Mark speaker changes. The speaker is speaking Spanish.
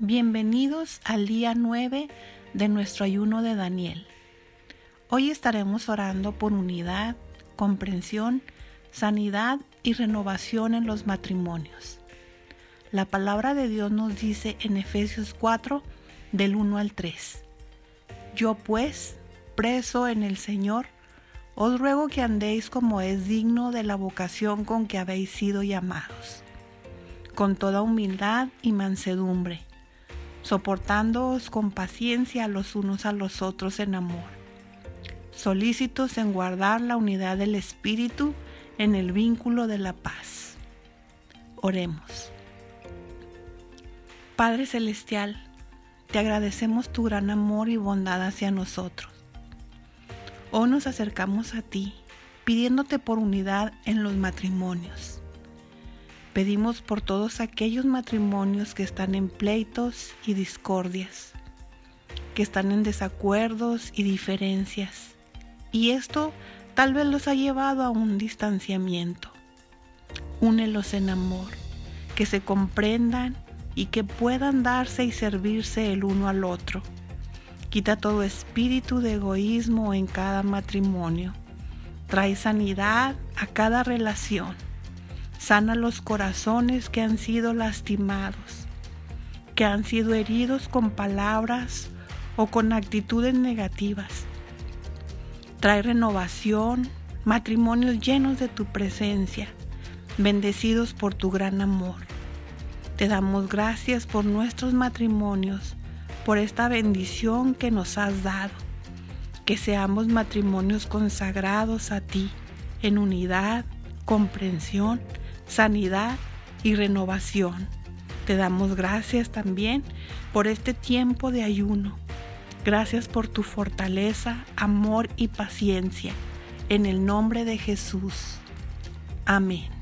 Speaker 1: Bienvenidos al día 9 de nuestro ayuno de Daniel. Hoy estaremos orando por unidad, comprensión, sanidad y renovación en los matrimonios. La palabra de Dios nos dice en Efesios 4 del 1 al 3. Yo pues, preso en el Señor, os ruego que andéis como es digno de la vocación con que habéis sido llamados, con toda humildad y mansedumbre soportándoos con paciencia los unos a los otros en amor, solícitos en guardar la unidad del Espíritu en el vínculo de la paz. Oremos. Padre Celestial, te agradecemos tu gran amor y bondad hacia nosotros. Hoy nos acercamos a ti pidiéndote por unidad en los matrimonios Pedimos por todos aquellos matrimonios que están en pleitos y discordias, que están en desacuerdos y diferencias. Y esto tal vez los ha llevado a un distanciamiento. Únelos en amor, que se comprendan y que puedan darse y servirse el uno al otro. Quita todo espíritu de egoísmo en cada matrimonio. Trae sanidad a cada relación Sana los corazones que han sido lastimados, que han sido heridos con palabras o con actitudes negativas. Trae renovación, matrimonios llenos de tu presencia, bendecidos por tu gran amor. Te damos gracias por nuestros matrimonios, por esta bendición que nos has dado. Que seamos matrimonios consagrados a ti en unidad, comprensión sanidad y renovación. Te damos gracias también por este tiempo de ayuno. Gracias por tu fortaleza, amor y paciencia. En el nombre de Jesús. Amén.